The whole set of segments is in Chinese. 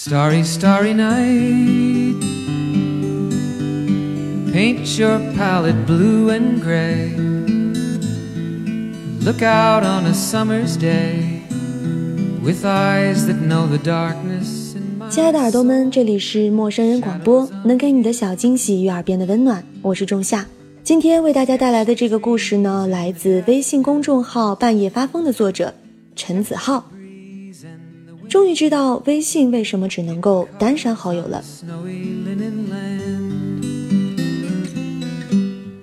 Starry, starry night. Paint your palette blue and gray. Look out on a summer's day with eyes that know the darkness. 亲爱的耳朵们，这里是陌生人广播，能给你的小惊喜与耳边的温暖，我是仲夏。今天为大家带来的这个故事呢，来自微信公众号“半夜发疯”的作者陈子浩。终于知道微信为什么只能够单删好友了。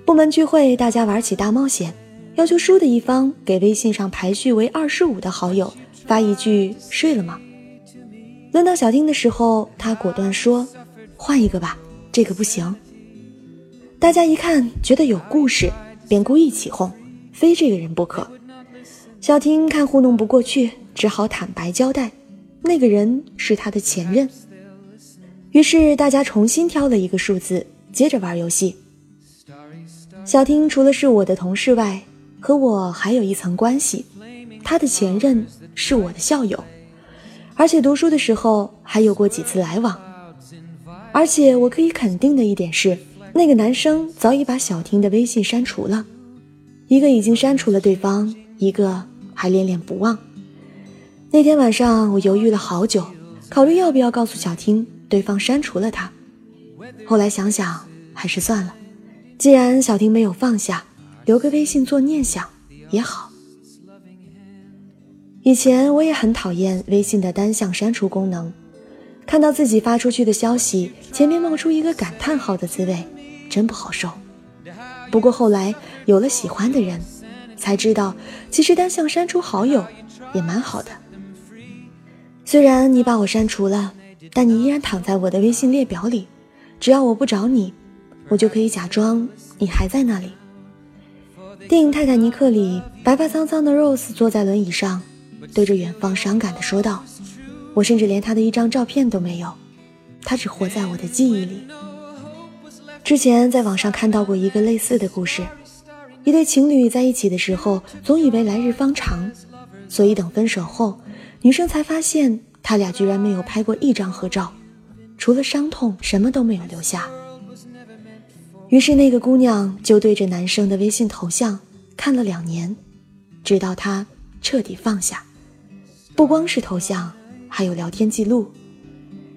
部门聚会，大家玩起大冒险，要求输的一方给微信上排序为二十五的好友发一句“睡了吗”。轮到小丁的时候，他果断说：“换一个吧，这个不行。”大家一看觉得有故事，便故意起哄，非这个人不可。小丁看糊弄不过去，只好坦白交代，那个人是他的前任。于是大家重新挑了一个数字，接着玩游戏。小丁除了是我的同事外，和我还有一层关系，他的前任是我的校友，而且读书的时候还有过几次来往。而且我可以肯定的一点是，那个男生早已把小婷的微信删除了，一个已经删除了对方，一个还恋恋不忘。那天晚上，我犹豫了好久，考虑要不要告诉小丁对方删除了他。后来想想，还是算了。既然小丁没有放下，留个微信做念想也好。以前我也很讨厌微信的单向删除功能，看到自己发出去的消息前面冒出一个感叹号的滋味，真不好受。不过后来有了喜欢的人，才知道其实单向删除好友也蛮好的。虽然你把我删除了，但你依然躺在我的微信列表里，只要我不找你。我就可以假装你还在那里。电影《泰坦尼克》里，白发苍苍的 Rose 坐在轮椅上，对着远方伤感地说道：“我甚至连他的一张照片都没有，他只活在我的记忆里。”之前在网上看到过一个类似的故事：一对情侣在一起的时候，总以为来日方长，所以等分手后，女生才发现他俩居然没有拍过一张合照，除了伤痛，什么都没有留下。于是那个姑娘就对着男生的微信头像看了两年，直到他彻底放下。不光是头像，还有聊天记录。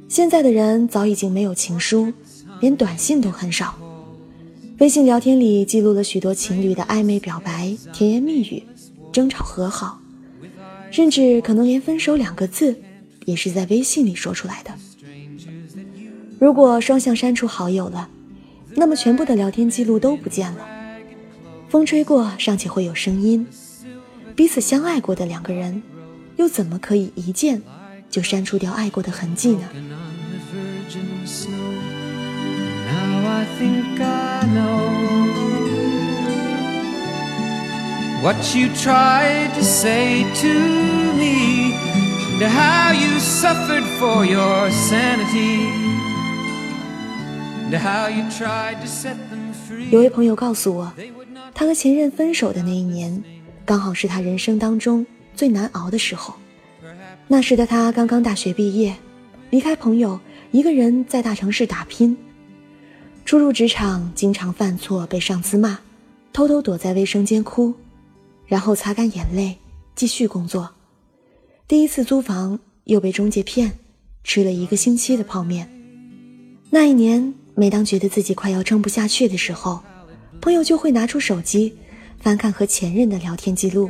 现在的人早已经没有情书，连短信都很少。微信聊天里记录了许多情侣的暧昧表白、甜言蜜语、争吵和好，甚至可能连分手两个字也是在微信里说出来的。如果双向删除好友了。那么全部的聊天记录都不见了，风吹过尚且会有声音。彼此相爱过的两个人，又怎么可以一键就删除掉爱过的痕迹呢？Now I think I know what you tried to say to me, and how you suffered for your sanity, and how you tried to set them free. 有位朋友告诉我，他和前任分手的那一年，刚好是他人生当中最难熬的时候。那时的他刚刚大学毕业，离开朋友，一个人在大城市打拼。初入职场，经常犯错被上司骂，偷偷躲在卫生间哭，然后擦干眼泪继续工作。第一次租房又被中介骗，吃了一个星期的泡面。那一年，每当觉得自己快要撑不下去的时候，朋友就会拿出手机，翻看和前任的聊天记录。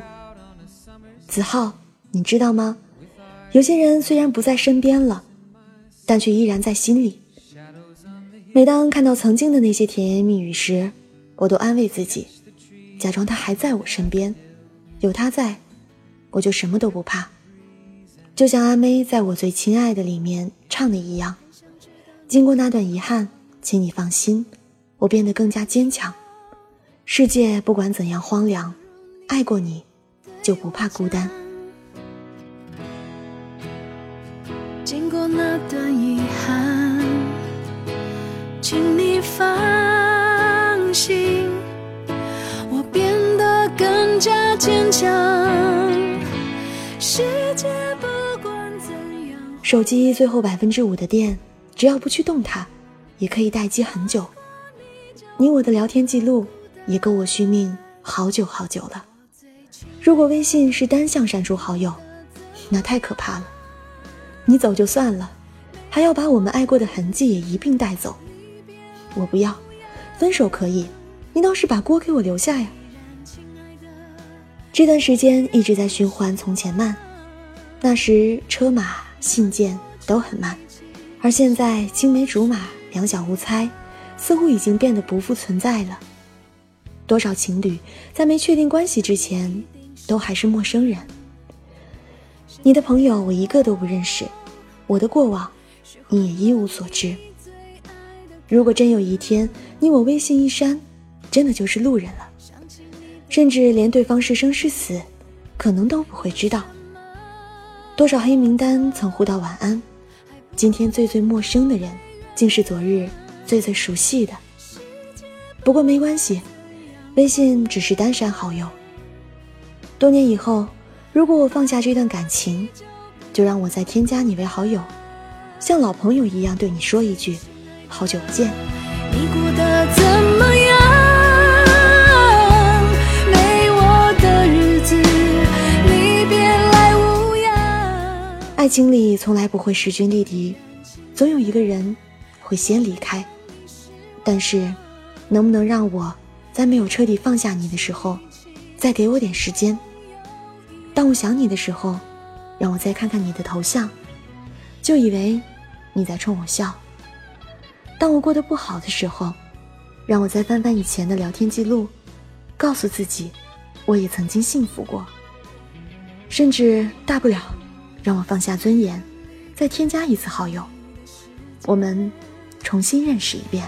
子浩，你知道吗？有些人虽然不在身边了，但却依然在心里。每当看到曾经的那些甜言蜜语时，我都安慰自己，假装他还在我身边，有他在，我就什么都不怕。就像阿妹在我最亲爱的里面唱的一样，经过那段遗憾，请你放心，我变得更加坚强。世界不管怎样荒凉，爱过你，就不怕孤单。经过那段遗憾，请你放坚强。世界不管怎样。手机最后百分之五的电，只要不去动它，也可以待机很久。你我的聊天记录也够我续命好久好久了。如果微信是单向删除好友，那太可怕了。你走就算了，还要把我们爱过的痕迹也一并带走。我不要，分手可以，你倒是把锅给我留下呀。这段时间一直在循环从前慢，那时车马信件都很慢，而现在青梅竹马两小无猜，似乎已经变得不复存在了。多少情侣在没确定关系之前，都还是陌生人。你的朋友我一个都不认识，我的过往你也一无所知。如果真有一天你我微信一删，真的就是路人了，甚至连对方是生是死，可能都不会知道。多少黑名单曾互道晚安，今天最最陌生的人，竟是昨日最最熟悉的。不过没关系，微信只是单删好友。多年以后。如果我放下这段感情，就让我再添加你为好友，像老朋友一样对你说一句：“好久不见。”你过得怎么样？爱情里从来不会势均力敌，总有一个人会先离开。但是，能不能让我在没有彻底放下你的时候，再给我点时间？当我想你的时候，让我再看看你的头像，就以为你在冲我笑。当我过得不好的时候，让我再翻翻以前的聊天记录，告诉自己，我也曾经幸福过。甚至大不了，让我放下尊严，再添加一次好友，我们重新认识一遍。